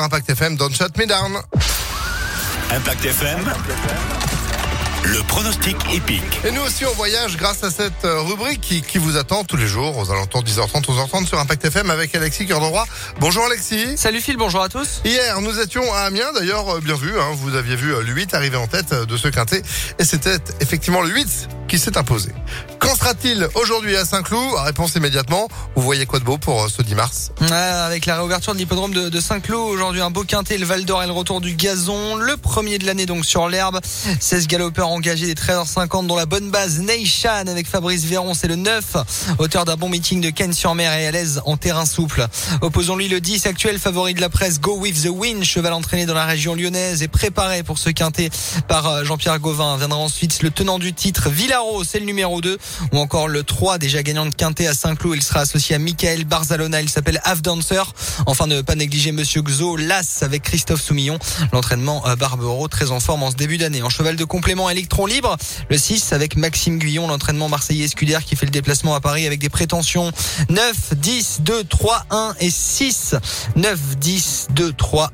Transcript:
sur Impact FM. Don't shut me down. Impact FM. Le pronostic épique. Et nous aussi, on voyage grâce à cette euh, rubrique qui, qui vous attend tous les jours aux alentours de 10h30, 11h30 sur Impact FM avec Alexis Cœur de Roi. Bonjour Alexis. Salut Phil, bonjour à tous. Hier, nous étions à Amiens, d'ailleurs, euh, bien vu, hein, vous aviez vu euh, le 8 arriver en tête de ce quintet, et c'était effectivement le 8 qui s'est imposé. Qu'en sera-t-il aujourd'hui à Saint-Cloud? Réponse immédiatement. Vous voyez quoi de beau pour ce 10 mars? Ouais, avec la réouverture de l'hippodrome de, Saint-Cloud, aujourd'hui un beau quintet, le Val d'Or et le retour du gazon, le premier de l'année donc sur l'herbe, 16 galopeurs engagés des 13h50 dont la bonne base Neishan avec Fabrice Véron, c'est le 9, auteur d'un bon meeting de Ken sur mer et à l'aise en terrain souple. Opposons-lui le 10 actuel favori de la presse Go With The Wind, cheval entraîné dans la région lyonnaise et préparé pour ce quintet par euh, Jean-Pierre Gauvin. Viendra ensuite le tenant du titre Villaro, c'est le numéro 2 ou encore le 3 déjà gagnant de quintet à Saint-Cloud. Il sera associé à Michael Barzalona, il s'appelle Dancer. Enfin ne pas négliger Monsieur Xo, l'As avec Christophe Soumillon. L'entraînement Barbero très en forme en ce début d'année. En cheval de complément électron libre, le 6 avec Maxime Guyon, l'entraînement marseillais Scudère qui fait le déplacement à Paris avec des prétentions 9, 10, 2, 3, 1 et 6. 9, 10, 2, 3,